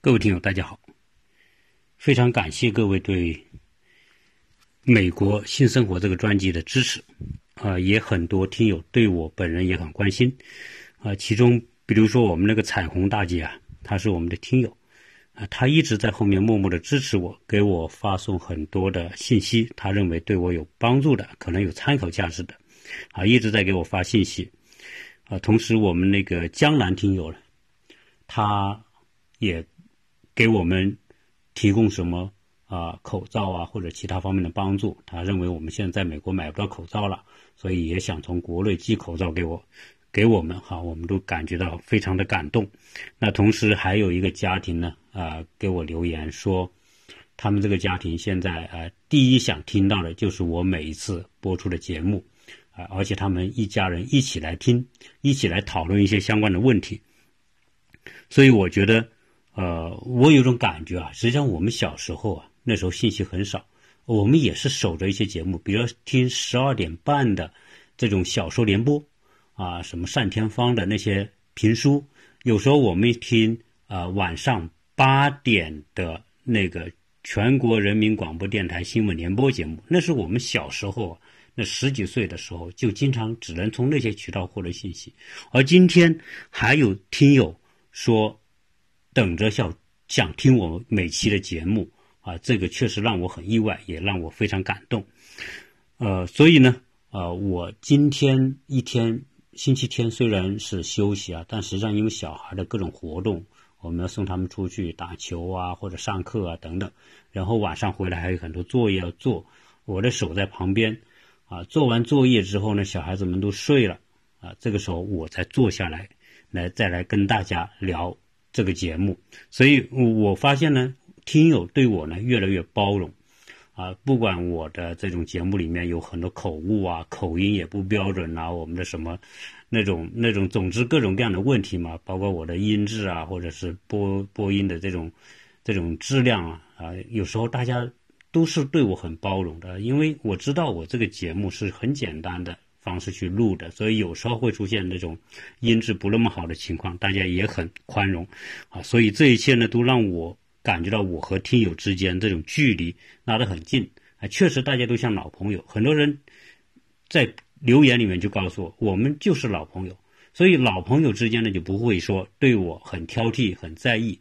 各位听友，大家好！非常感谢各位对《美国新生活》这个专辑的支持啊，也很多听友对我本人也很关心啊。其中，比如说我们那个彩虹大姐啊，她是我们的听友啊，她一直在后面默默的支持我，给我发送很多的信息，她认为对我有帮助的，可能有参考价值的啊，一直在给我发信息啊。同时，我们那个江南听友呢，他也。给我们提供什么啊口罩啊或者其他方面的帮助？他认为我们现在在美国买不到口罩了，所以也想从国内寄口罩给我，给我们哈，我们都感觉到非常的感动。那同时还有一个家庭呢啊给我留言说，他们这个家庭现在啊第一想听到的就是我每一次播出的节目啊，而且他们一家人一起来听，一起来讨论一些相关的问题。所以我觉得。呃，我有种感觉啊，实际上我们小时候啊，那时候信息很少，我们也是守着一些节目，比如听十二点半的这种小说联播，啊，什么单田芳的那些评书，有时候我们听啊晚上八点的那个全国人民广播电台新闻联播节目，那是我们小时候那十几岁的时候就经常只能从那些渠道获得信息，而今天还有听友说。等着想想听我们每期的节目啊，这个确实让我很意外，也让我非常感动。呃，所以呢，呃，我今天一天星期天虽然是休息啊，但实际上因为小孩的各种活动，我们要送他们出去打球啊，或者上课啊等等，然后晚上回来还有很多作业要做，我的手在旁边啊，做完作业之后呢，小孩子们都睡了啊，这个时候我才坐下来，来再来跟大家聊。这个节目，所以我发现呢，听友对我呢越来越包容，啊，不管我的这种节目里面有很多口误啊，口音也不标准啊，我们的什么那种那种，总之各种各样的问题嘛，包括我的音质啊，或者是播播音的这种这种质量啊，啊，有时候大家都是对我很包容的，因为我知道我这个节目是很简单的。方式去录的，所以有时候会出现那种音质不那么好的情况，大家也很宽容啊。所以这一切呢，都让我感觉到我和听友之间这种距离拉得很近啊。确实，大家都像老朋友。很多人在留言里面就告诉我，我们就是老朋友。所以老朋友之间呢，就不会说对我很挑剔、很在意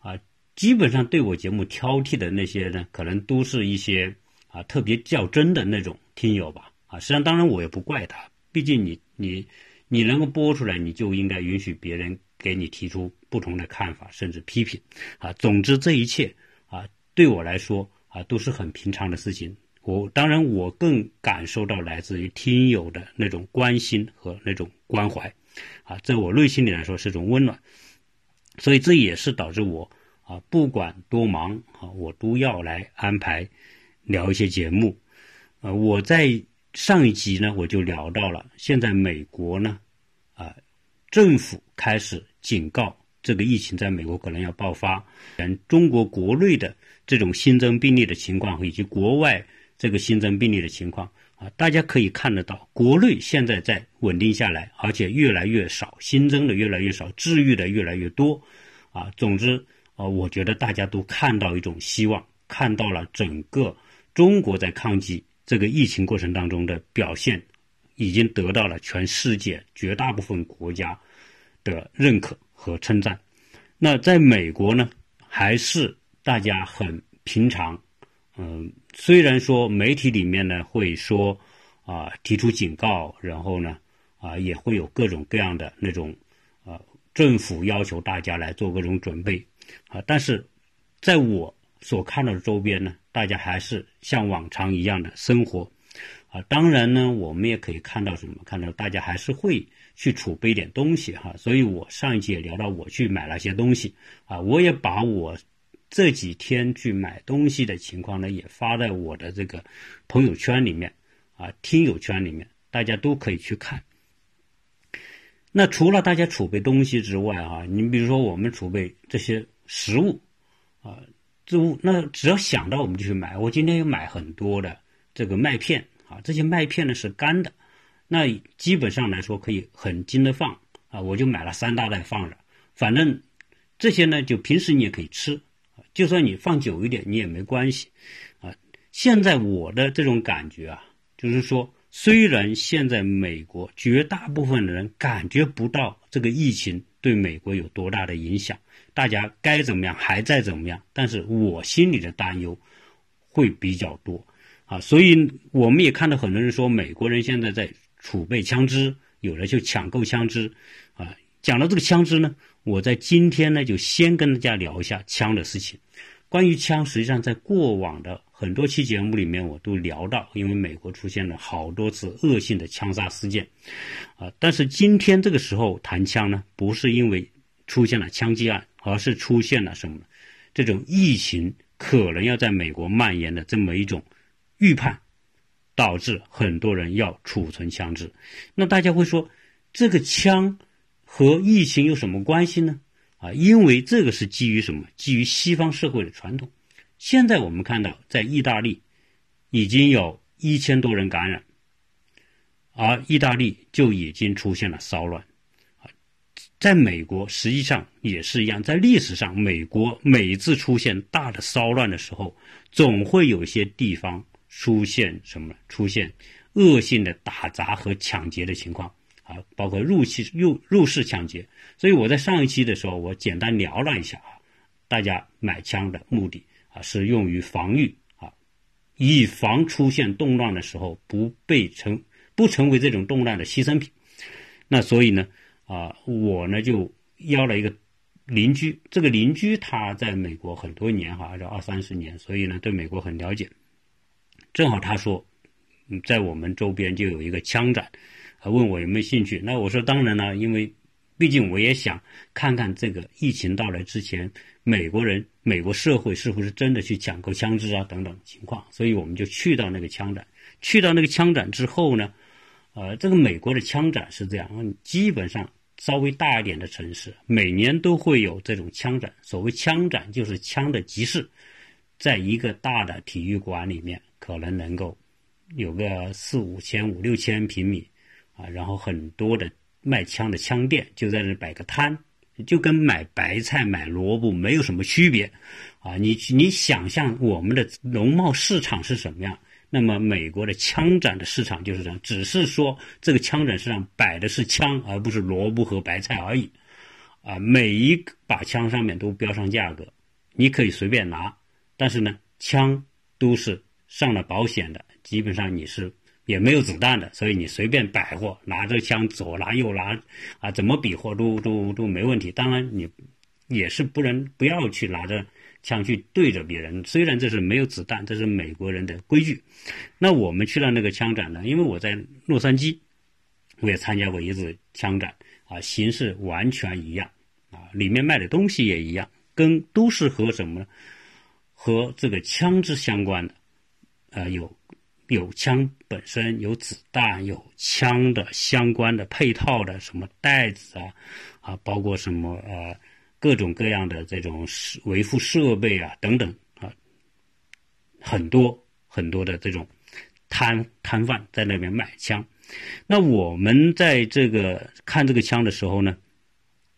啊。基本上对我节目挑剔的那些呢，可能都是一些啊特别较真的那种听友吧。啊，实际上当然我也不怪他，毕竟你你你能够播出来，你就应该允许别人给你提出不同的看法，甚至批评。啊，总之这一切啊，对我来说啊都是很平常的事情。我当然我更感受到来自于听友的那种关心和那种关怀，啊，在我内心里来说是种温暖。所以这也是导致我啊不管多忙啊，我都要来安排聊一些节目。呃，我在。上一集呢，我就聊到了，现在美国呢，啊，政府开始警告这个疫情在美国可能要爆发。嗯，中国国内的这种新增病例的情况，以及国外这个新增病例的情况，啊，大家可以看得到，国内现在在稳定下来，而且越来越少，新增的越来越少，治愈的越来越多，啊，总之，啊，我觉得大家都看到一种希望，看到了整个中国在抗击。这个疫情过程当中的表现，已经得到了全世界绝大部分国家的认可和称赞。那在美国呢，还是大家很平常。嗯，虽然说媒体里面呢会说啊提出警告，然后呢啊也会有各种各样的那种啊政府要求大家来做各种准备啊，但是在我所看到的周边呢。大家还是像往常一样的生活，啊，当然呢，我们也可以看到什么？看到大家还是会去储备一点东西哈。所以我上一集也聊到，我去买了些东西，啊，我也把我这几天去买东西的情况呢，也发在我的这个朋友圈里面，啊，听友圈里面，大家都可以去看。那除了大家储备东西之外，啊，你比如说我们储备这些食物，啊。那只要想到我们就去买。我今天又买很多的这个麦片啊，这些麦片呢是干的，那基本上来说可以很经的放啊，我就买了三大袋放着。反正这些呢，就平时你也可以吃，就算你放久一点，你也没关系，啊。现在我的这种感觉啊，就是说，虽然现在美国绝大部分的人感觉不到这个疫情对美国有多大的影响，大家该怎么样还在怎么样，但是我心里的担忧会比较多，啊，所以我们也看到很多人说，美国人现在在储备枪支，有的就抢购枪支，啊，讲到这个枪支呢。我在今天呢，就先跟大家聊一下枪的事情。关于枪，实际上在过往的很多期节目里面，我都聊到，因为美国出现了好多次恶性的枪杀事件，啊，但是今天这个时候谈枪呢，不是因为出现了枪击案，而是出现了什么？这种疫情可能要在美国蔓延的这么一种预判，导致很多人要储存枪支。那大家会说，这个枪？和疫情有什么关系呢？啊，因为这个是基于什么？基于西方社会的传统。现在我们看到，在意大利已经有一千多人感染，而意大利就已经出现了骚乱。在美国实际上也是一样，在历史上，美国每次出现大的骚乱的时候，总会有一些地方出现什么？出现恶性的打砸和抢劫的情况。啊，包括入侵入入室抢劫，所以我在上一期的时候，我简单聊了一下啊，大家买枪的目的啊是用于防御啊，以防出现动乱的时候不被成不成为这种动乱的牺牲品。那所以呢啊，我呢就邀了一个邻居，这个邻居他在美国很多年哈，这二三十年，所以呢对美国很了解。正好他说，嗯，在我们周边就有一个枪展。他问我有没有兴趣，那我说当然了，因为毕竟我也想看看这个疫情到来之前，美国人、美国社会是不是真的去抢购枪支啊等等情况，所以我们就去到那个枪展。去到那个枪展之后呢，呃，这个美国的枪展是这样，基本上稍微大一点的城市每年都会有这种枪展。所谓枪展就是枪的集市，在一个大的体育馆里面，可能能够有个四五千、五六千平米。啊，然后很多的卖枪的枪店就在那摆个摊，就跟买白菜、买萝卜没有什么区别，啊，你你想象我们的农贸市场是什么样？那么美国的枪展的市场就是这样，只是说这个枪展市场摆的是枪，而不是萝卜和白菜而已，啊，每一把枪上面都标上价格，你可以随便拿，但是呢，枪都是上了保险的，基本上你是。也没有子弹的，所以你随便摆货，拿着枪左拿右拿，啊，怎么比划都都都没问题。当然，你也是不能不要去拿着枪去对着别人。虽然这是没有子弹，这是美国人的规矩。那我们去了那个枪展呢？因为我在洛杉矶，我也参加过一次枪展，啊，形式完全一样，啊，里面卖的东西也一样，跟都是和什么呢，和这个枪支相关的，啊，有。有枪本身，有子弹，有枪的相关的配套的什么袋子啊，啊，包括什么呃各种各样的这种维护设备啊等等啊，很多很多的这种摊摊贩在那边卖枪。那我们在这个看这个枪的时候呢，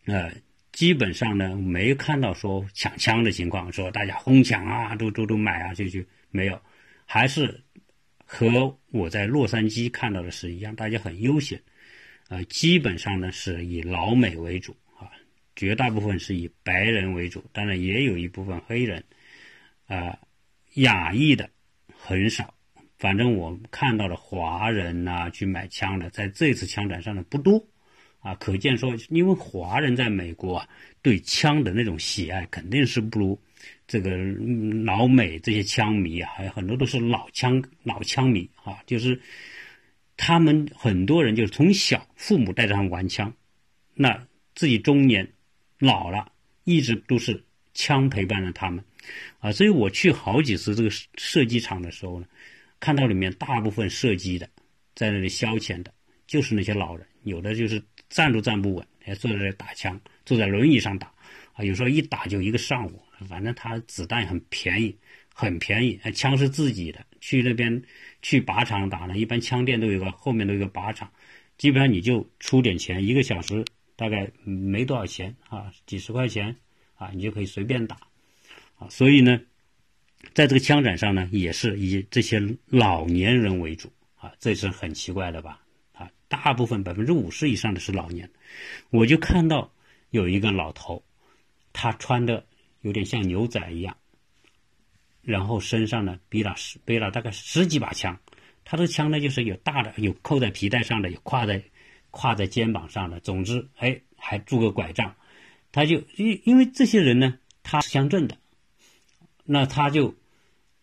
呃，基本上呢没看到说抢枪的情况，说大家哄抢啊，都都都买啊，就就没有，还是。和我在洛杉矶看到的是一样，大家很悠闲，啊，基本上呢是以老美为主，绝大部分是以白人为主，当然也有一部分黑人，啊，亚裔的很少，反正我看到的华人呐去买枪的，在这次枪展上的不多，啊，可见说，因为华人在美国啊，对枪的那种喜爱肯定是不如。这个老美这些枪迷啊，还有很多都是老枪老枪迷啊，就是他们很多人就是从小父母带着他们玩枪，那自己中年老了，一直都是枪陪伴着他们啊。所以我去好几次这个射击场的时候呢，看到里面大部分射击的在那里消遣的，就是那些老人，有的就是站都站不稳，还坐在那打枪，坐在轮椅上打啊，有时候一打就一个上午。反正他子弹很便宜，很便宜，枪是自己的。去那边去靶场打呢，一般枪店都有个后面都有个靶场，基本上你就出点钱，一个小时大概没多少钱啊，几十块钱啊，你就可以随便打，啊，所以呢，在这个枪展上呢，也是以这些老年人为主，啊，这是很奇怪的吧？啊，大部分百分之五十以上的是老年，我就看到有一个老头，他穿的有点像牛仔一样，然后身上呢背了十背了大概十几把枪，他的枪呢就是有大的，有扣在皮带上的，有挎在挎在肩膀上的，总之，哎，还拄个拐杖。他就因因为这些人呢，他是乡镇的，那他就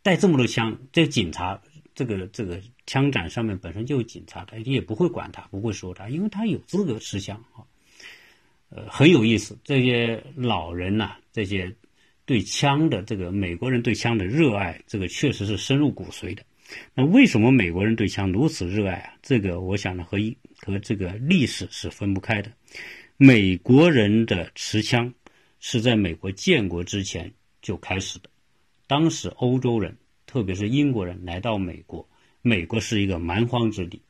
带这么多枪。这警察这个这个枪展上面本身就有警察，他也不会管他，不会说他，因为他有资格持枪啊。呃，很有意思，这些老人呐，这些对枪的这个美国人对枪的热爱，这个确实是深入骨髓的。那为什么美国人对枪如此热爱啊？这个我想呢，和一和这个历史是分不开的。美国人的持枪是在美国建国之前就开始的。当时欧洲人，特别是英国人来到美国，美国是一个蛮荒之地，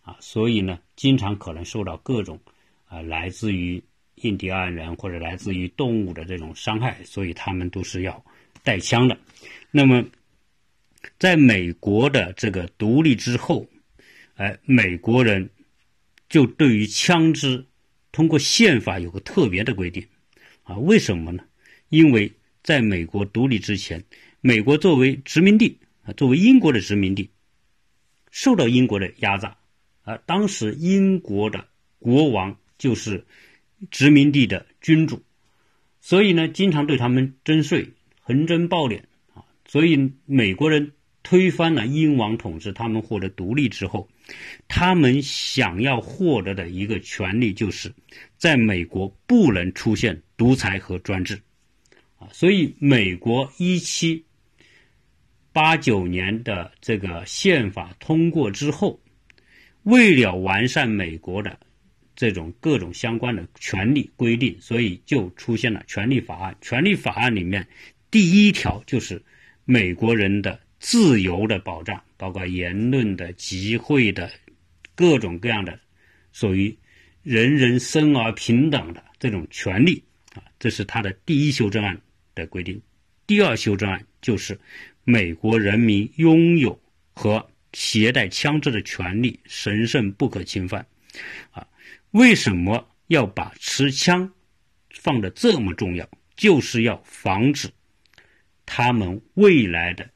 啊，所以呢，经常可能受到各种啊来自于印第安人或者来自于动物的这种伤害，所以他们都是要带枪的。那么，在美国的这个独立之后，哎，美国人就对于枪支。通过宪法有个特别的规定，啊，为什么呢？因为在美国独立之前，美国作为殖民地啊，作为英国的殖民地，受到英国的压榨，啊，当时英国的国王就是殖民地的君主，所以呢，经常对他们征税，横征暴敛啊，所以美国人。推翻了英王统治，他们获得独立之后，他们想要获得的一个权利，就是在美国不能出现独裁和专制，啊，所以美国一七八九年的这个宪法通过之后，为了完善美国的这种各种相关的权利规定，所以就出现了权利法案。权利法案里面第一条就是美国人的。自由的保障，包括言论的、集会的，各种各样的，属于人人生而平等的这种权利啊，这是他的第一修正案的规定。第二修正案就是美国人民拥有和携带枪支的权利神圣不可侵犯啊。为什么要把持枪放的这么重要？就是要防止他们未来的。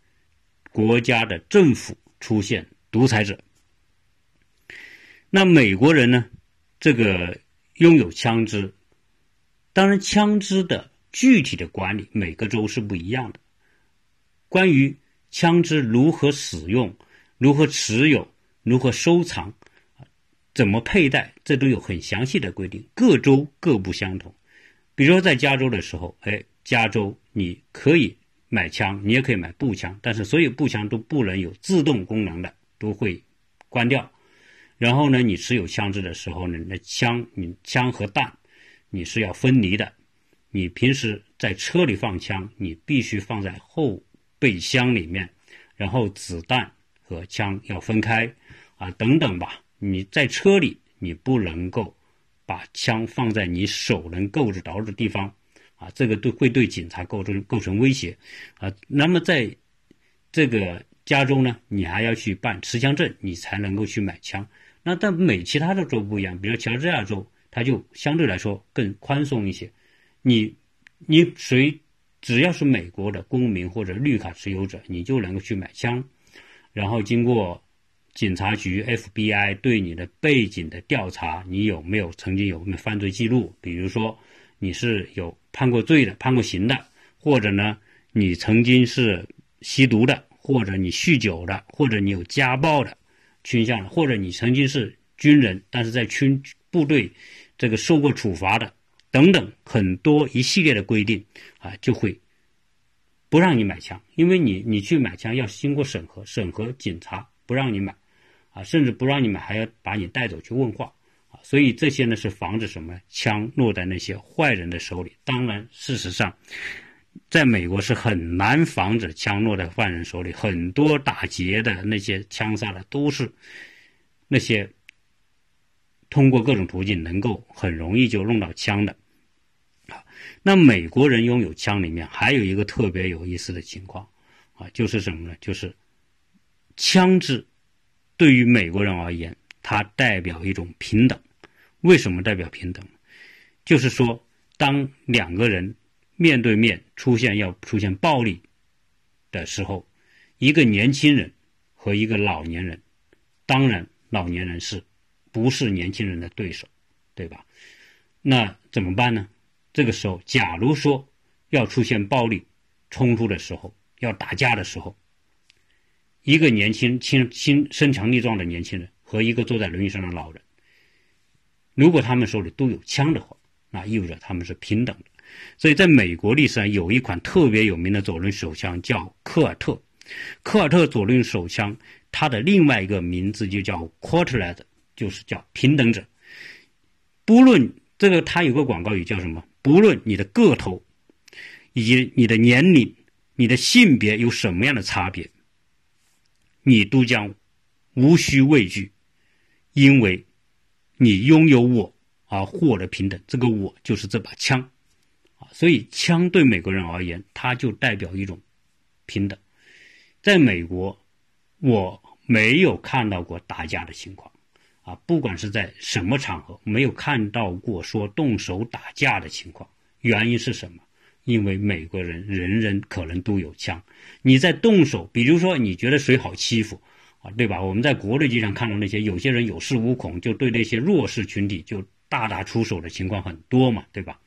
国家的政府出现独裁者，那美国人呢？这个拥有枪支，当然枪支的具体的管理每个州是不一样的。关于枪支如何使用、如何持有、如何收藏、怎么佩戴，这都有很详细的规定，各州各不相同。比如说在加州的时候，哎，加州你可以。买枪，你也可以买步枪，但是所有步枪都不能有自动功能的，都会关掉。然后呢，你持有枪支的时候呢，那枪你枪和弹你是要分离的。你平时在车里放枪，你必须放在后备箱里面，然后子弹和枪要分开啊，等等吧。你在车里，你不能够把枪放在你手能够得着的地方。啊，这个都会对警察构成构成威胁，啊，那么在这个加州呢，你还要去办持枪证，你才能够去买枪。那但美其他的州不一样，比如乔治亚州，它就相对来说更宽松一些。你你谁只要是美国的公民或者绿卡持有者，你就能够去买枪。然后经过警察局 FBI 对你的背景的调查，你有没有曾经有没有犯罪记录？比如说你是有。判过罪的、判过刑的，或者呢，你曾经是吸毒的，或者你酗酒的，或者你有家暴的倾向的，或者你曾经是军人，但是在军部队这个受过处罚的，等等，很多一系列的规定啊，就会不让你买枪，因为你你去买枪要经过审核，审核警察不让你买，啊，甚至不让你买，还要把你带走去问话。所以这些呢是防止什么枪落在那些坏人的手里。当然，事实上，在美国是很难防止枪落在犯人手里。很多打劫的那些枪杀的都是那些通过各种途径能够很容易就弄到枪的。那美国人拥有枪里面还有一个特别有意思的情况啊，就是什么呢？就是枪支对于美国人而言，它代表一种平等。为什么代表平等？就是说，当两个人面对面出现要出现暴力的时候，一个年轻人和一个老年人，当然老年人是不是年轻人的对手，对吧？那怎么办呢？这个时候，假如说要出现暴力冲突的时候，要打架的时候，一个年轻、轻、轻身强力壮的年轻人和一个坐在轮椅上的老人。如果他们手里都有枪的话，那意味着他们是平等的。所以，在美国历史上有一款特别有名的左轮手枪，叫科尔特。科尔特左轮手枪，它的另外一个名字就叫 Quarterlet，就是叫平等者。不论这个，它有个广告语叫什么？不论你的个头，以及你的年龄、你的性别有什么样的差别，你都将无需畏惧，因为。你拥有我而获得平等，这个我就是这把枪，啊，所以枪对美国人而言，它就代表一种平等。在美国，我没有看到过打架的情况，啊，不管是在什么场合，没有看到过说动手打架的情况。原因是什么？因为美国人人人可能都有枪，你在动手，比如说你觉得谁好欺负。对吧？我们在国内经常看到那些有些人有恃无恐，就对那些弱势群体就大打出手的情况很多嘛，对吧？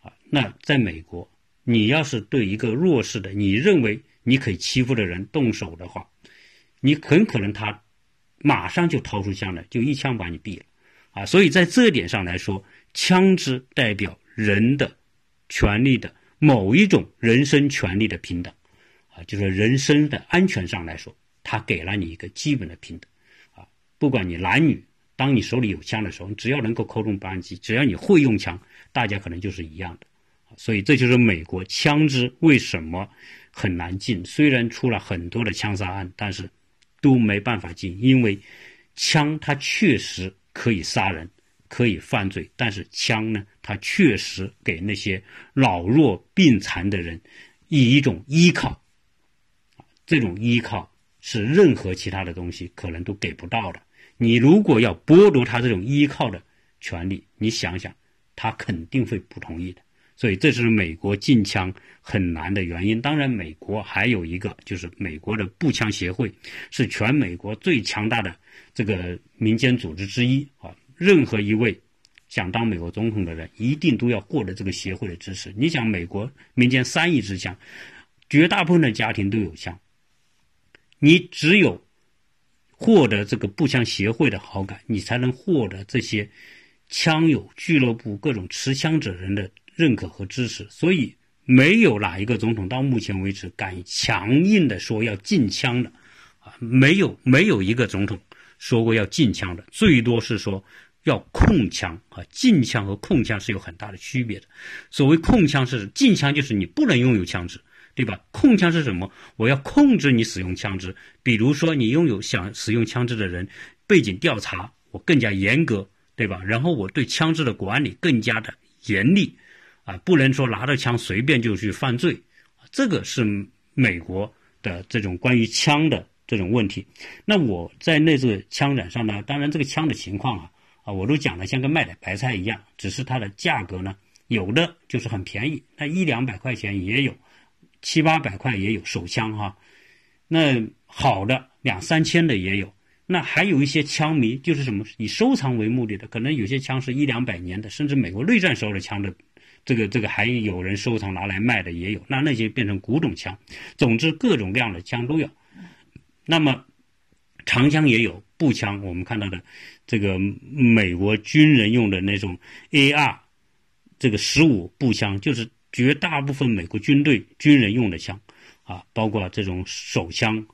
啊，那在美国，你要是对一个弱势的，你认为你可以欺负的人动手的话，你很可能他马上就掏出枪来，就一枪把你毙了。啊，所以在这点上来说，枪支代表人的权利的某一种人身权利的平等，啊，就是人身的安全上来说。他给了你一个基本的平等，啊，不管你男女，当你手里有枪的时候，只要能够扣动扳机，只要你会用枪，大家可能就是一样的，所以这就是美国枪支为什么很难进。虽然出了很多的枪杀案，但是都没办法进，因为枪它确实可以杀人，可以犯罪，但是枪呢，它确实给那些老弱病残的人以一种依靠，这种依靠。是任何其他的东西可能都给不到的。你如果要剥夺他这种依靠的权利，你想想，他肯定会不同意的。所以这是美国禁枪很难的原因。当然，美国还有一个就是美国的步枪协会，是全美国最强大的这个民间组织之一啊。任何一位想当美国总统的人，一定都要获得这个协会的支持。你想，美国民间三亿支枪，绝大部分的家庭都有枪。你只有获得这个步枪协会的好感，你才能获得这些枪友俱乐部各种持枪者人的认可和支持。所以，没有哪一个总统到目前为止敢强硬的说要禁枪的，啊，没有没有一个总统说过要禁枪的，最多是说要控枪啊。禁枪和控枪是有很大的区别的。所谓控枪是禁枪，就是你不能拥有枪支。对吧？控枪是什么？我要控制你使用枪支。比如说，你拥有想使用枪支的人，背景调查我更加严格，对吧？然后我对枪支的管理更加的严厉，啊，不能说拿着枪随便就去犯罪。这个是美国的这种关于枪的这种问题。那我在那次枪展上呢，当然这个枪的情况啊，啊，我都讲的像跟卖的白菜一样，只是它的价格呢，有的就是很便宜，那一两百块钱也有。七八百块也有手枪哈，那好的两三千的也有，那还有一些枪迷就是什么以收藏为目的的，可能有些枪是一两百年的，甚至美国内战时候的枪的，这个这个还有人收藏拿来卖的也有，那那些变成古董枪。总之各种各样的枪都有。那么长枪也有，步枪我们看到的这个美国军人用的那种 AR 这个十五步枪就是。绝大部分美国军队军人用的枪，啊，包括这种手枪，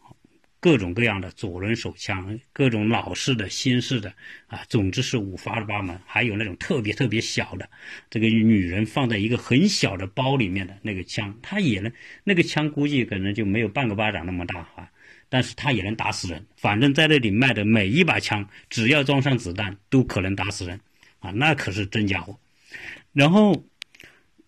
各种各样的左轮手枪，各种老式的、新式的，啊，总之是五花八门。还有那种特别特别小的，这个女人放在一个很小的包里面的那个枪，它也能，那个枪估计可能就没有半个巴掌那么大啊，但是它也能打死人。反正在那里卖的每一把枪，只要装上子弹，都可能打死人，啊，那可是真家伙。然后。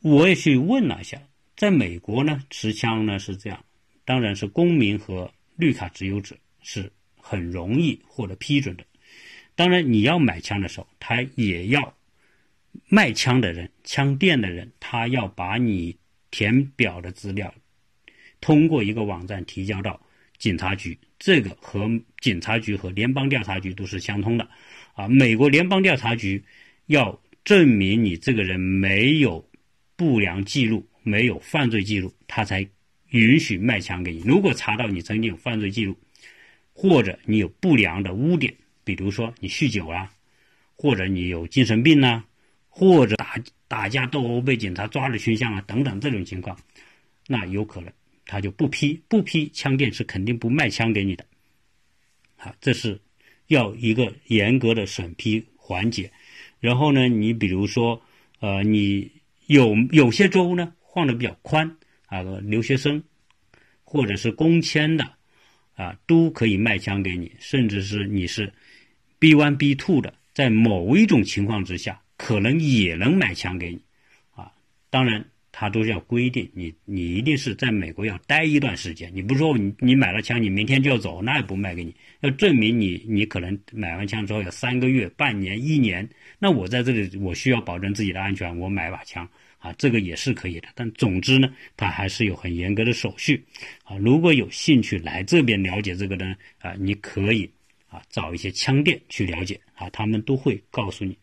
我也去问了一下，在美国呢，持枪呢是这样，当然是公民和绿卡持有者是很容易获得批准的。当然，你要买枪的时候，他也要卖枪的人、枪店的人，他要把你填表的资料通过一个网站提交到警察局。这个和警察局和联邦调查局都是相通的。啊，美国联邦调查局要证明你这个人没有不良记录、没有犯罪记录，他才允许卖枪给你。如果查到你曾经有犯罪记录，或者你有不良的污点，比如说你酗酒啊，或者你有精神病呐，或者打打架斗殴被警察抓的倾向啊等等这种情况，那有可能他就不批，不批枪店是肯定不卖枪给你的。好，这是要一个严格的审批环节。然后呢，你比如说，呃，你有有些州呢放的比较宽啊，留学生或者是工签的啊，都可以卖枪给你，甚至是你是。B one B two 的，在某一种情况之下，可能也能买枪给你，啊，当然他都要规定你，你一定是在美国要待一段时间，你不是说你你买了枪，你明天就要走，那也不卖给你，要证明你你可能买完枪之后有三个月、半年、一年，那我在这里我需要保证自己的安全，我买把枪啊，这个也是可以的，但总之呢，它还是有很严格的手续，啊，如果有兴趣来这边了解这个呢，啊，你可以。啊，找一些枪店去了解啊，他们都会告诉你。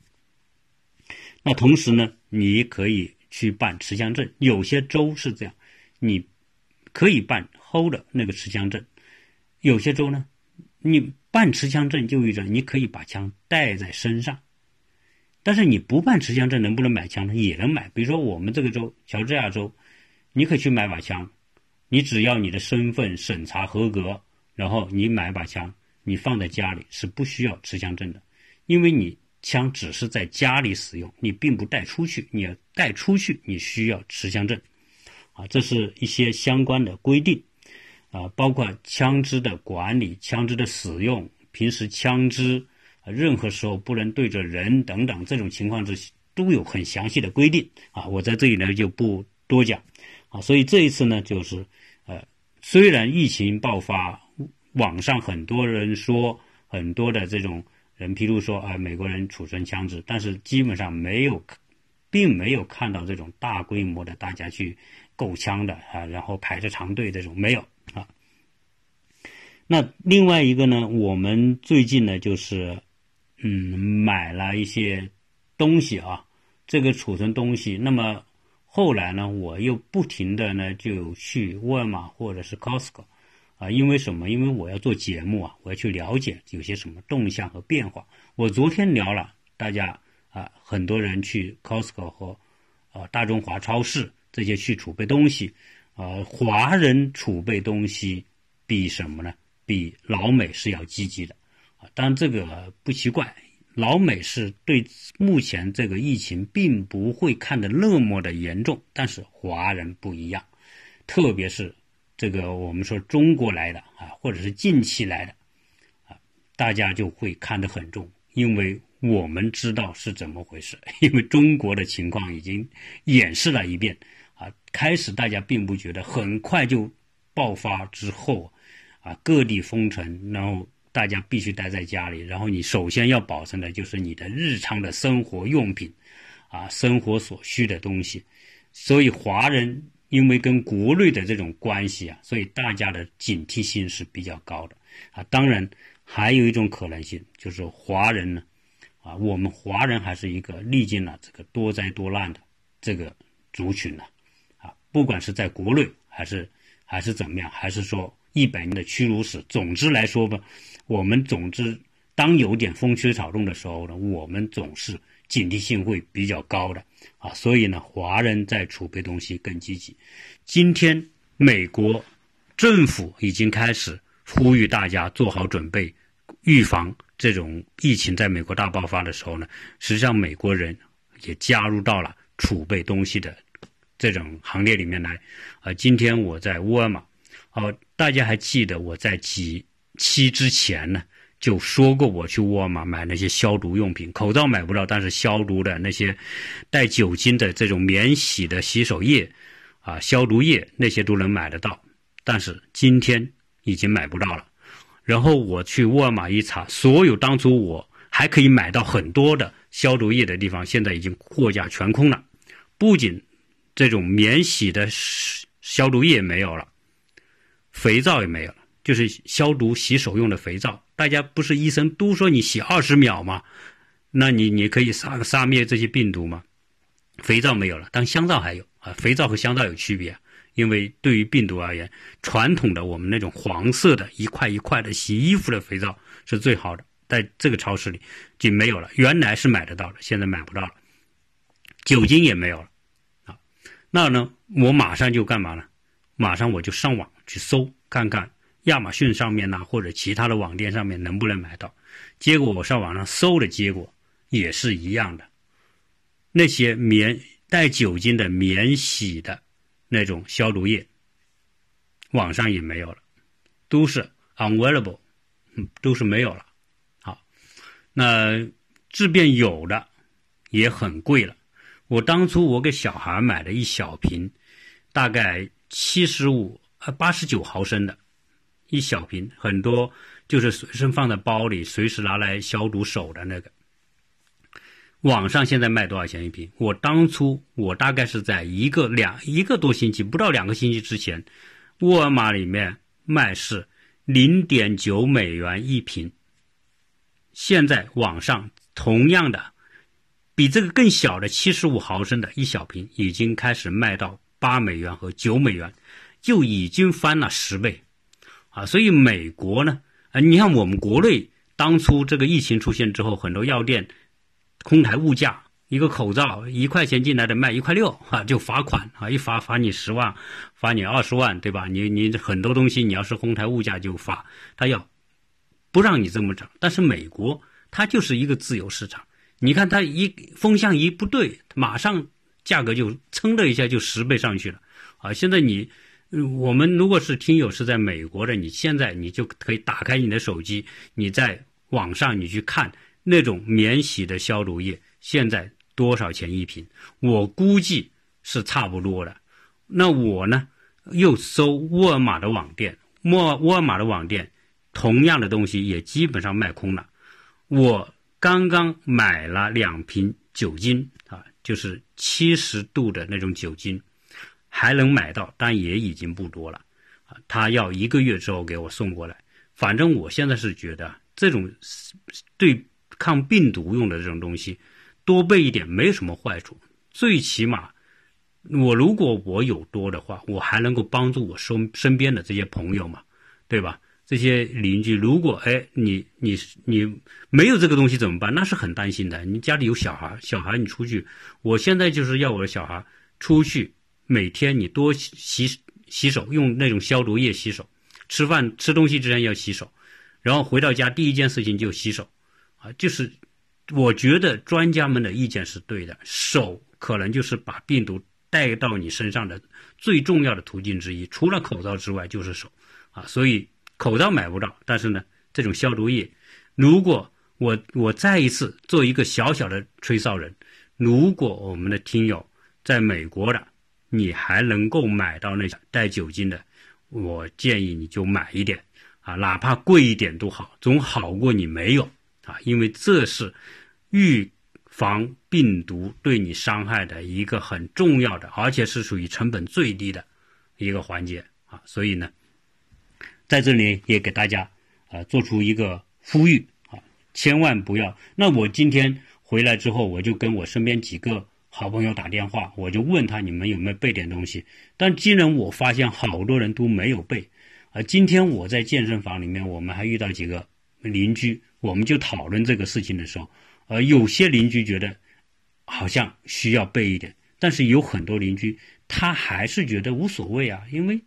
那同时呢，你可以去办持枪证，有些州是这样，你可以办 hold 那个持枪证。有些州呢，你办持枪证就意味着你可以把枪带在身上。但是你不办持枪证能不能买枪呢？也能买。比如说我们这个州，乔治亚州，你可以去买把枪，你只要你的身份审查合格，然后你买把枪。你放在家里是不需要持枪证的，因为你枪只是在家里使用，你并不带出去。你要带出去，你需要持枪证，啊，这是一些相关的规定，啊，包括枪支的管理、枪支的使用、平时枪支任何时候不能对着人等等这种情况之都有很详细的规定，啊，我在这里呢就不多讲，啊，所以这一次呢就是，呃，虽然疫情爆发。网上很多人说，很多的这种人，譬如说啊，美国人储存枪支，但是基本上没有，并没有看到这种大规模的大家去购枪的啊，然后排着长队这种没有啊。那另外一个呢，我们最近呢就是嗯买了一些东西啊，这个储存东西，那么后来呢，我又不停的呢就去沃尔玛或者是 Costco。啊，因为什么？因为我要做节目啊，我要去了解有些什么动向和变化。我昨天聊了，大家啊，很多人去 Costco 和啊大中华超市这些去储备东西，啊，华人储备东西比什么呢？比老美是要积极的啊。当然这个不奇怪，老美是对目前这个疫情并不会看得那么的严重，但是华人不一样，特别是。这个我们说中国来的啊，或者是近期来的啊，大家就会看得很重，因为我们知道是怎么回事，因为中国的情况已经演示了一遍啊。开始大家并不觉得，很快就爆发之后啊，各地封城，然后大家必须待在家里，然后你首先要保存的就是你的日常的生活用品啊，生活所需的东西，所以华人。因为跟国内的这种关系啊，所以大家的警惕性是比较高的啊。当然，还有一种可能性就是华人呢，啊，我们华人还是一个历经了这个多灾多难的这个族群呢，啊，不管是在国内还是还是怎么样，还是说一百年的屈辱史，总之来说吧，我们总之当有点风吹草动的时候呢，我们总是。警惕性会比较高的啊，所以呢，华人在储备东西更积极。今天美国政府已经开始呼吁大家做好准备，预防这种疫情在美国大爆发的时候呢，实际上美国人也加入到了储备东西的这种行列里面来。啊，今天我在沃尔玛，哦，大家还记得我在几期之前呢？就说过，我去沃尔玛买那些消毒用品，口罩买不到，但是消毒的那些带酒精的这种免洗的洗手液啊、消毒液那些都能买得到，但是今天已经买不到了。然后我去沃尔玛一查，所有当初我还可以买到很多的消毒液的地方，现在已经货架全空了。不仅这种免洗的消毒液没有了，肥皂也没有了，就是消毒洗手用的肥皂。大家不是医生都说你洗二十秒吗？那你你可以杀杀灭这些病毒吗？肥皂没有了，但香皂还有啊。肥皂和香皂有区别，因为对于病毒而言，传统的我们那种黄色的一块一块的洗衣服的肥皂是最好的，在这个超市里就没有了。原来是买得到的，现在买不到了。酒精也没有了啊。那呢，我马上就干嘛呢？马上我就上网去搜看看。亚马逊上面呢，或者其他的网店上面能不能买到？结果我上网上搜的结果也是一样的，那些免带酒精的免洗的那种消毒液，网上也没有了，都是 unavailable，嗯都是没有了。好，那即便有的也很贵了。我当初我给小孩买了一小瓶，大概七十五呃八十九毫升的。一小瓶，很多就是随身放在包里，随时拿来消毒手的那个。网上现在卖多少钱一瓶？我当初我大概是在一个两一个多星期，不到两个星期之前，沃尔玛里面卖是零点九美元一瓶。现在网上同样的，比这个更小的七十五毫升的一小瓶，已经开始卖到八美元和九美元，就已经翻了十倍。啊，所以美国呢，啊，你看我们国内当初这个疫情出现之后，很多药店哄抬物价，一个口罩一块钱进来的卖一块六，哈，就罚款啊，一罚罚你十万，罚你二十万，对吧？你你很多东西你要是哄抬物价就罚，他要不让你这么涨。但是美国它就是一个自由市场，你看它一风向一不对，马上价格就噌的一下就十倍上去了，啊，现在你。我们如果是听友是在美国的，你现在你就可以打开你的手机，你在网上你去看那种免洗的消毒液，现在多少钱一瓶？我估计是差不多的。那我呢，又搜沃尔玛的网店，沃沃尔玛的网店同样的东西也基本上卖空了。我刚刚买了两瓶酒精啊，就是七十度的那种酒精。还能买到，但也已经不多了，啊，他要一个月之后给我送过来。反正我现在是觉得这种对抗病毒用的这种东西，多备一点没有什么坏处。最起码，我如果我有多的话，我还能够帮助我身身边的这些朋友嘛，对吧？这些邻居，如果哎你你你没有这个东西怎么办？那是很担心的。你家里有小孩，小孩你出去，我现在就是要我的小孩出去。每天你多洗洗手，用那种消毒液洗手。吃饭吃东西之前要洗手，然后回到家第一件事情就洗手。啊，就是我觉得专家们的意见是对的，手可能就是把病毒带到你身上的最重要的途径之一，除了口罩之外就是手。啊，所以口罩买不到，但是呢，这种消毒液，如果我我再一次做一个小小的吹哨人，如果我们的听友在美国的。你还能够买到那带酒精的，我建议你就买一点啊，哪怕贵一点都好，总好过你没有啊，因为这是预防病毒对你伤害的一个很重要的，而且是属于成本最低的一个环节啊。所以呢，在这里也给大家啊做出一个呼吁啊，千万不要。那我今天回来之后，我就跟我身边几个。好朋友打电话，我就问他你们有没有备点东西。但既然我发现好多人都没有备，啊，今天我在健身房里面，我们还遇到几个邻居，我们就讨论这个事情的时候，呃，有些邻居觉得好像需要备一点，但是有很多邻居他还是觉得无所谓啊，因为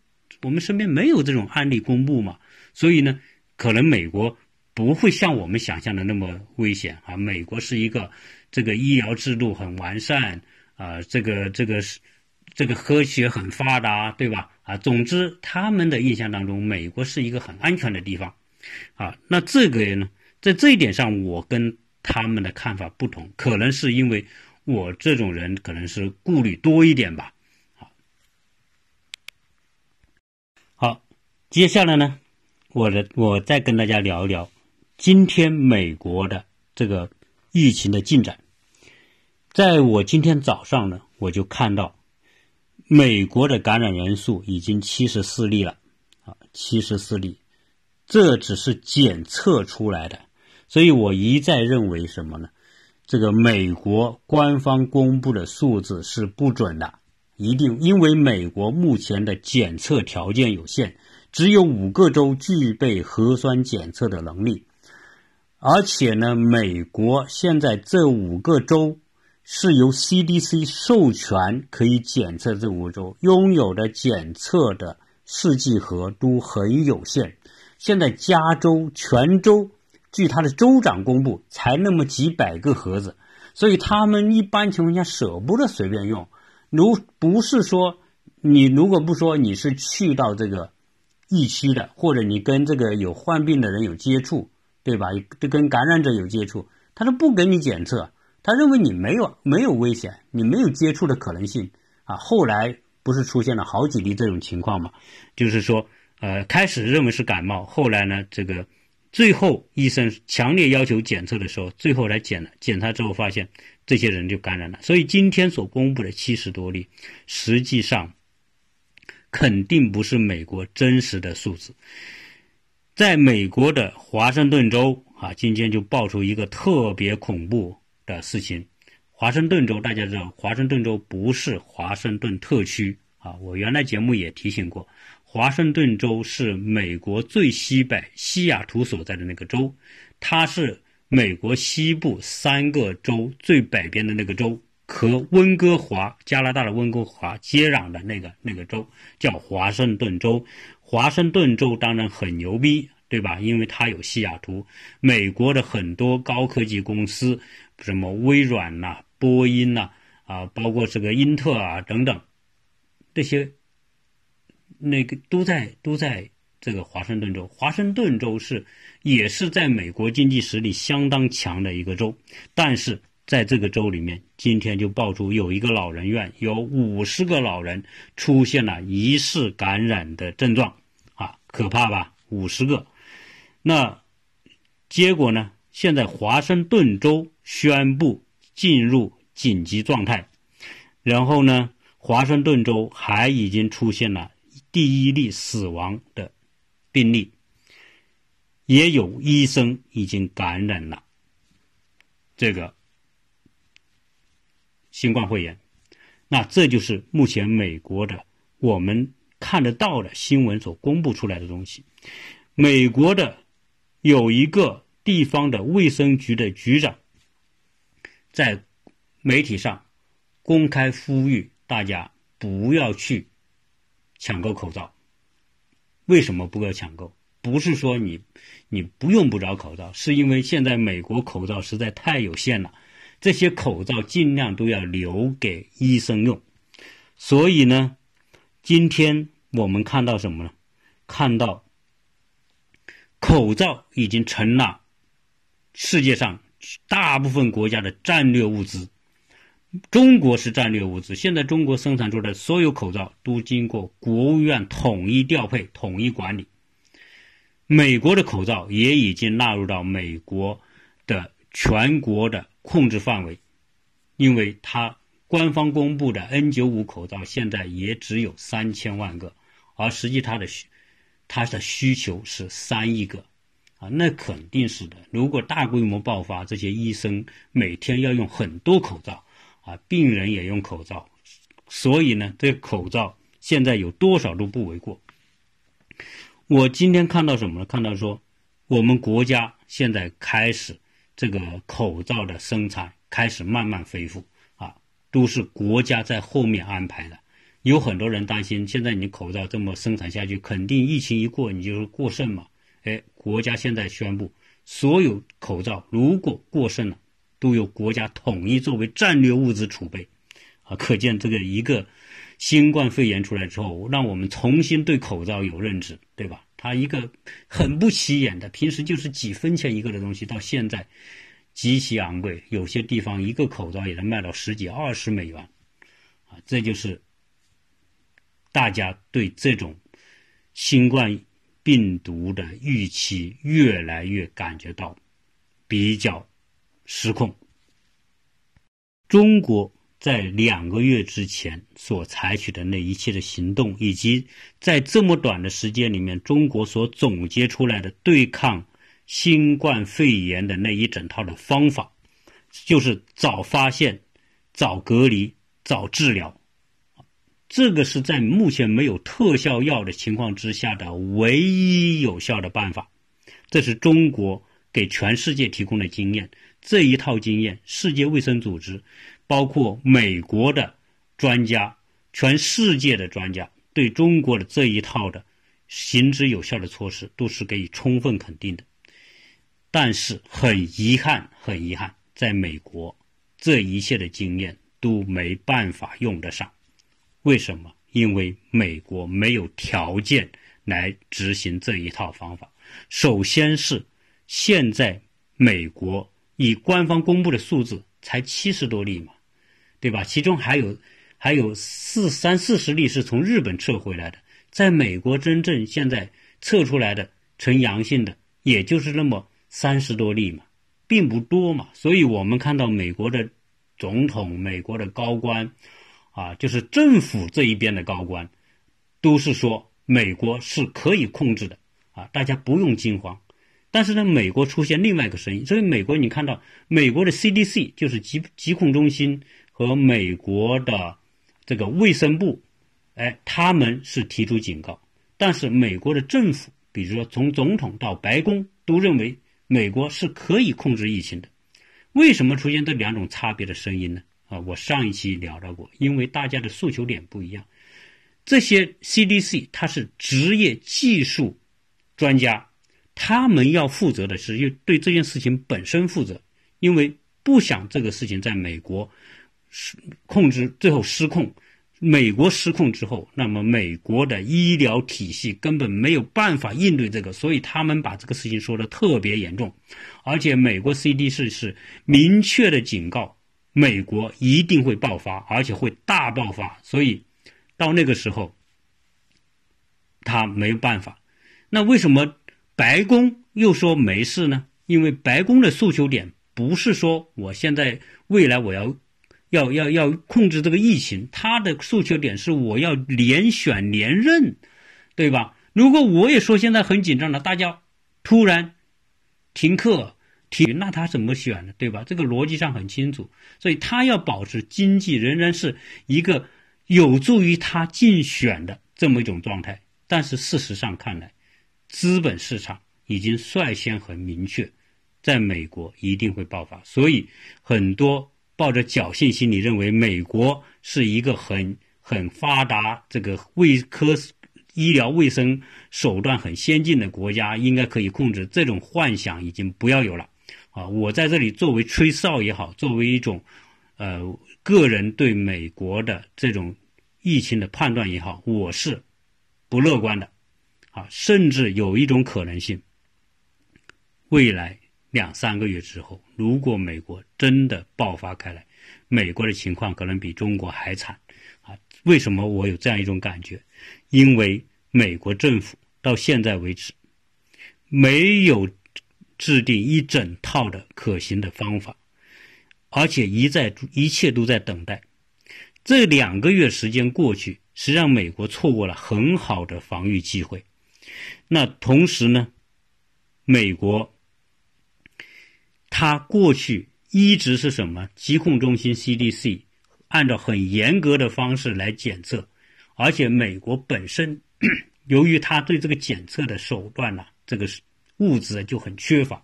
我们身边没有这种案例公布嘛，所以呢，可能美国不会像我们想象的那么危险啊，美国是一个。这个医疗制度很完善啊，这个这个是这个科学很发达，对吧？啊，总之他们的印象当中，美国是一个很安全的地方啊。那这个呢，在这一点上，我跟他们的看法不同，可能是因为我这种人可能是顾虑多一点吧。好，好，接下来呢，我的我再跟大家聊一聊今天美国的这个疫情的进展。在我今天早上呢，我就看到美国的感染人数已经七十四例了，啊，七十四例，这只是检测出来的。所以我一再认为什么呢？这个美国官方公布的数字是不准的，一定因为美国目前的检测条件有限，只有五个州具备核酸检测的能力，而且呢，美国现在这五个州是由 CDC 授权可以检测，这五个州拥有的检测的试剂盒都很有限，现在加州全州。据他的州长公布，才那么几百个盒子，所以他们一般情况下舍不得随便用。如不是说你如果不说你是去到这个疫区的，或者你跟这个有患病的人有接触，对吧？跟感染者有接触，他都不给你检测，他认为你没有没有危险，你没有接触的可能性啊。后来不是出现了好几例这种情况嘛？就是说，呃，开始认为是感冒，后来呢，这个。最后，医生强烈要求检测的时候，最后来检了检查之后，发现这些人就感染了。所以今天所公布的七十多例，实际上肯定不是美国真实的数字。在美国的华盛顿州啊，今天就爆出一个特别恐怖的事情。华盛顿州大家知道，华盛顿州不是华盛顿特区啊，我原来节目也提醒过。华盛顿州是美国最西北西雅图所在的那个州，它是美国西部三个州最北边的那个州，和温哥华加拿大的温哥华接壤的那个那个州叫华盛顿州。华盛顿州当然很牛逼，对吧？因为它有西雅图，美国的很多高科技公司，什么微软呐、波音呐，啊，包括这个英特尔等等，这些。那个都在都在这个华盛顿州，华盛顿州是也是在美国经济实力相当强的一个州，但是在这个州里面，今天就爆出有一个老人院有五十个老人出现了疑似感染的症状，啊，可怕吧？五十个，那结果呢？现在华盛顿州宣布进入紧急状态，然后呢，华盛顿州还已经出现了。第一例死亡的病例，也有医生已经感染了这个新冠肺炎。那这就是目前美国的我们看得到的新闻所公布出来的东西。美国的有一个地方的卫生局的局长在媒体上公开呼吁大家不要去。抢购口罩，为什么不要抢购？不是说你你不用不着口罩，是因为现在美国口罩实在太有限了，这些口罩尽量都要留给医生用。所以呢，今天我们看到什么呢？看到口罩已经成了世界上大部分国家的战略物资。中国是战略物资，现在中国生产出的所有口罩都经过国务院统一调配、统一管理。美国的口罩也已经纳入到美国的全国的控制范围，因为它官方公布的 N95 口罩现在也只有三千万个，而实际它的需它的需求是三亿个，啊，那肯定是的。如果大规模爆发，这些医生每天要用很多口罩。啊，病人也用口罩，所以呢，这口罩现在有多少都不为过。我今天看到什么呢？看到说，我们国家现在开始这个口罩的生产开始慢慢恢复啊，都是国家在后面安排的。有很多人担心，现在你口罩这么生产下去，肯定疫情一过你就是过剩嘛。哎，国家现在宣布，所有口罩如果过剩了。都由国家统一作为战略物资储备，啊，可见这个一个新冠肺炎出来之后，让我们重新对口罩有认知，对吧？它一个很不起眼的，平时就是几分钱一个的东西，到现在极其昂贵，有些地方一个口罩也能卖到十几、二十美元，啊，这就是大家对这种新冠病毒的预期越来越感觉到比较失控。中国。在两个月之前所采取的那一切的行动，以及在这么短的时间里面，中国所总结出来的对抗新冠肺炎的那一整套的方法，就是早发现、早隔离、早治疗。这个是在目前没有特效药的情况之下的唯一有效的办法。这是中国给全世界提供的经验。这一套经验，世界卫生组织。包括美国的专家、全世界的专家对中国的这一套的行之有效的措施都是给予充分肯定的。但是很遗憾，很遗憾，在美国这一切的经验都没办法用得上。为什么？因为美国没有条件来执行这一套方法。首先是现在美国以官方公布的数字才七十多例嘛。对吧？其中还有还有四三四十例是从日本撤回来的，在美国真正现在测出来的呈阳性的，也就是那么三十多例嘛，并不多嘛。所以我们看到美国的总统、美国的高官，啊，就是政府这一边的高官，都是说美国是可以控制的啊，大家不用惊慌。但是呢，美国出现另外一个声音，所以美国你看到美国的 CDC 就是疾疾控中心。和美国的这个卫生部，哎，他们是提出警告，但是美国的政府，比如说从总统到白宫，都认为美国是可以控制疫情的。为什么出现这两种差别的声音呢？啊，我上一期聊到过，因为大家的诉求点不一样。这些 CDC 它是职业技术专家，他们要负责的是对这件事情本身负责，因为不想这个事情在美国。失控制最后失控，美国失控之后，那么美国的医疗体系根本没有办法应对这个，所以他们把这个事情说的特别严重，而且美国 CDC 是明确的警告，美国一定会爆发，而且会大爆发，所以到那个时候，他没有办法。那为什么白宫又说没事呢？因为白宫的诉求点不是说我现在未来我要。要要要控制这个疫情，他的诉求点是我要连选连任，对吧？如果我也说现在很紧张了，大家突然停课停，那他怎么选呢？对吧？这个逻辑上很清楚，所以他要保持经济仍然是一个有助于他竞选的这么一种状态。但是事实上看来，资本市场已经率先很明确，在美国一定会爆发，所以很多。抱着侥幸心理，认为美国是一个很很发达、这个卫科医疗卫生手段很先进的国家，应该可以控制。这种幻想已经不要有了。啊，我在这里作为吹哨也好，作为一种呃个人对美国的这种疫情的判断也好，我是不乐观的。啊，甚至有一种可能性，未来。两三个月之后，如果美国真的爆发开来，美国的情况可能比中国还惨，啊？为什么我有这样一种感觉？因为美国政府到现在为止没有制定一整套的可行的方法，而且一再一切都在等待。这两个月时间过去，实际上美国错过了很好的防御机会。那同时呢，美国。他过去一直是什么？疾控中心 CDC 按照很严格的方式来检测，而且美国本身 由于他对这个检测的手段呐，这个物质就很缺乏，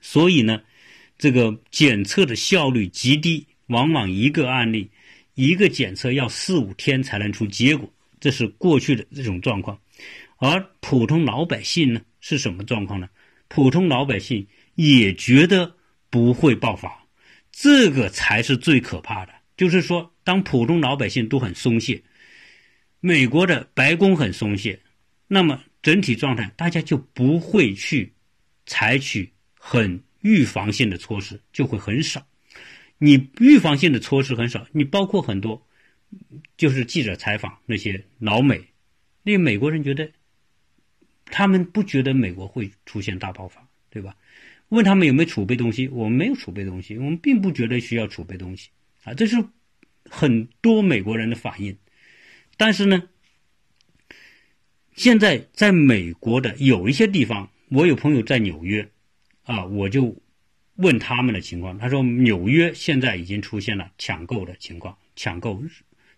所以呢，这个检测的效率极低，往往一个案例一个检测要四五天才能出结果，这是过去的这种状况。而普通老百姓呢，是什么状况呢？普通老百姓。也觉得不会爆发，这个才是最可怕的。就是说，当普通老百姓都很松懈，美国的白宫很松懈，那么整体状态大家就不会去采取很预防性的措施，就会很少。你预防性的措施很少，你包括很多，就是记者采访那些老美，那美国人觉得，他们不觉得美国会出现大爆发，对吧？问他们有没有储备东西，我们没有储备东西，我们并不觉得需要储备东西啊，这是很多美国人的反应。但是呢，现在在美国的有一些地方，我有朋友在纽约，啊，我就。问他们的情况，他说纽约现在已经出现了抢购的情况，抢购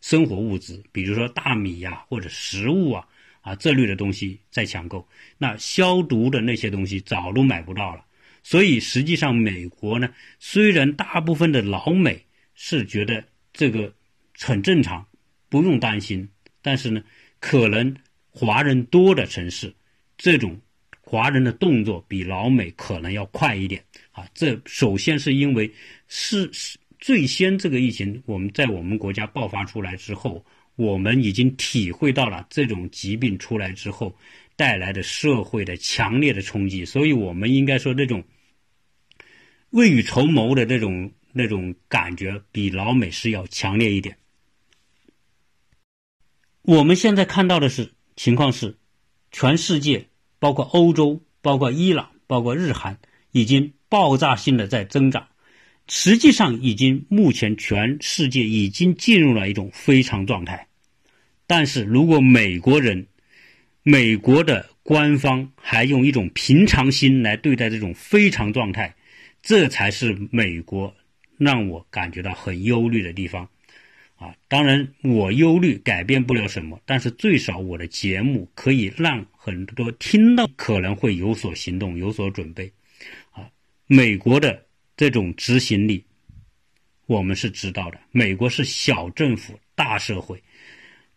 生活物资，比如说大米呀或者食物啊啊这类的东西在抢购。那消毒的那些东西早都买不到了。所以实际上美国呢，虽然大部分的老美是觉得这个很正常，不用担心，但是呢，可能华人多的城市，这种华人的动作比老美可能要快一点。啊，这首先是因为是是最先这个疫情，我们在我们国家爆发出来之后，我们已经体会到了这种疾病出来之后带来的社会的强烈的冲击，所以我们应该说那种未雨绸缪的那种那种感觉比老美是要强烈一点。我们现在看到的是情况是，全世界包括欧洲、包括伊朗、包括日韩已经。爆炸性的在增长，实际上已经目前全世界已经进入了一种非常状态。但是如果美国人、美国的官方还用一种平常心来对待这种非常状态，这才是美国让我感觉到很忧虑的地方。啊，当然我忧虑改变不了什么，但是最少我的节目可以让很多听到可能会有所行动、有所准备。啊美国的这种执行力，我们是知道的。美国是小政府大社会，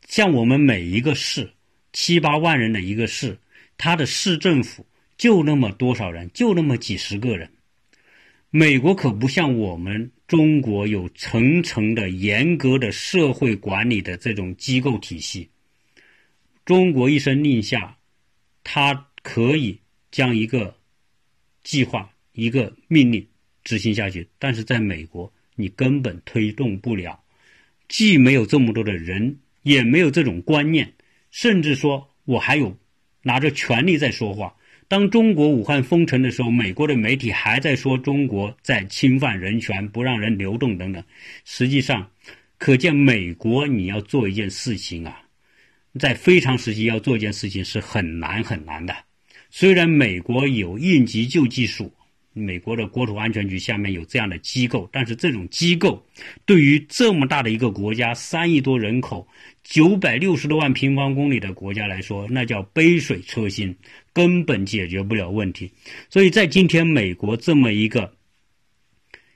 像我们每一个市七八万人的一个市，它的市政府就那么多少人，就那么几十个人。美国可不像我们中国有层层的严格的社会管理的这种机构体系。中国一声令下，它可以将一个计划。一个命令执行下去，但是在美国你根本推动不了，既没有这么多的人，也没有这种观念，甚至说我还有拿着权力在说话。当中国武汉封城的时候，美国的媒体还在说中国在侵犯人权，不让人流动等等。实际上，可见美国你要做一件事情啊，在非常时期要做一件事情是很难很难的。虽然美国有应急救技术。美国的国土安全局下面有这样的机构，但是这种机构对于这么大的一个国家，三亿多人口、九百六十多万平方公里的国家来说，那叫杯水车薪，根本解决不了问题。所以在今天美国这么一个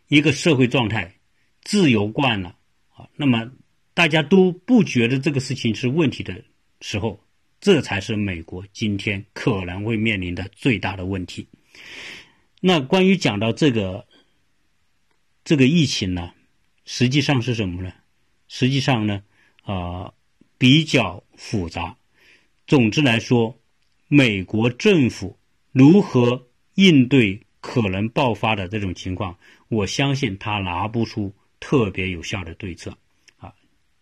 一个社会状态，自由惯了啊，那么大家都不觉得这个事情是问题的时候，这才是美国今天可能会面临的最大的问题。那关于讲到这个这个疫情呢，实际上是什么呢？实际上呢，啊，比较复杂。总之来说，美国政府如何应对可能爆发的这种情况，我相信他拿不出特别有效的对策啊，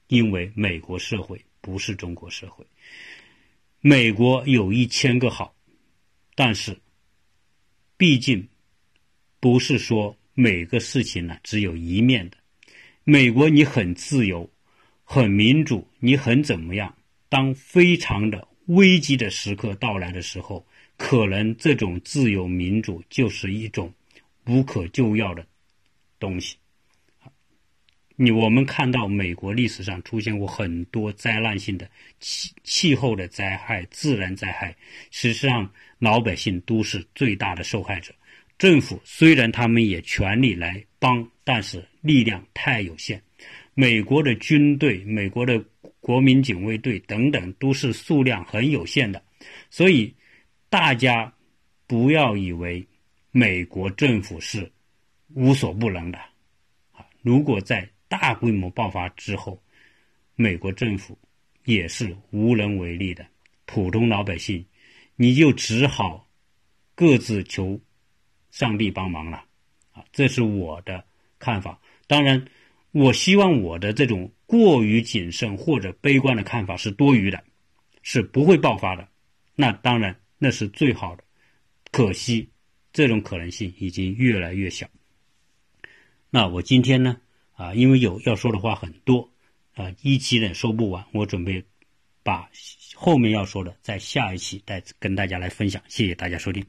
因为美国社会不是中国社会。美国有一千个好，但是毕竟。不是说每个事情呢只有一面的，美国你很自由，很民主，你很怎么样？当非常的危机的时刻到来的时候，可能这种自由民主就是一种无可救药的东西。你我们看到美国历史上出现过很多灾难性的气气候的灾害、自然灾害，事实上老百姓都是最大的受害者。政府虽然他们也全力来帮，但是力量太有限。美国的军队、美国的国民警卫队等等都是数量很有限的，所以大家不要以为美国政府是无所不能的。啊，如果在大规模爆发之后，美国政府也是无能为力的。普通老百姓，你就只好各自求上帝帮忙了啊！这是我的看法。当然，我希望我的这种过于谨慎或者悲观的看法是多余的，是不会爆发的。那当然，那是最好的。可惜，这种可能性已经越来越小。那我今天呢？啊，因为有要说的话很多，啊，一期呢说不完，我准备把后面要说的在下一期再跟大家来分享。谢谢大家收听。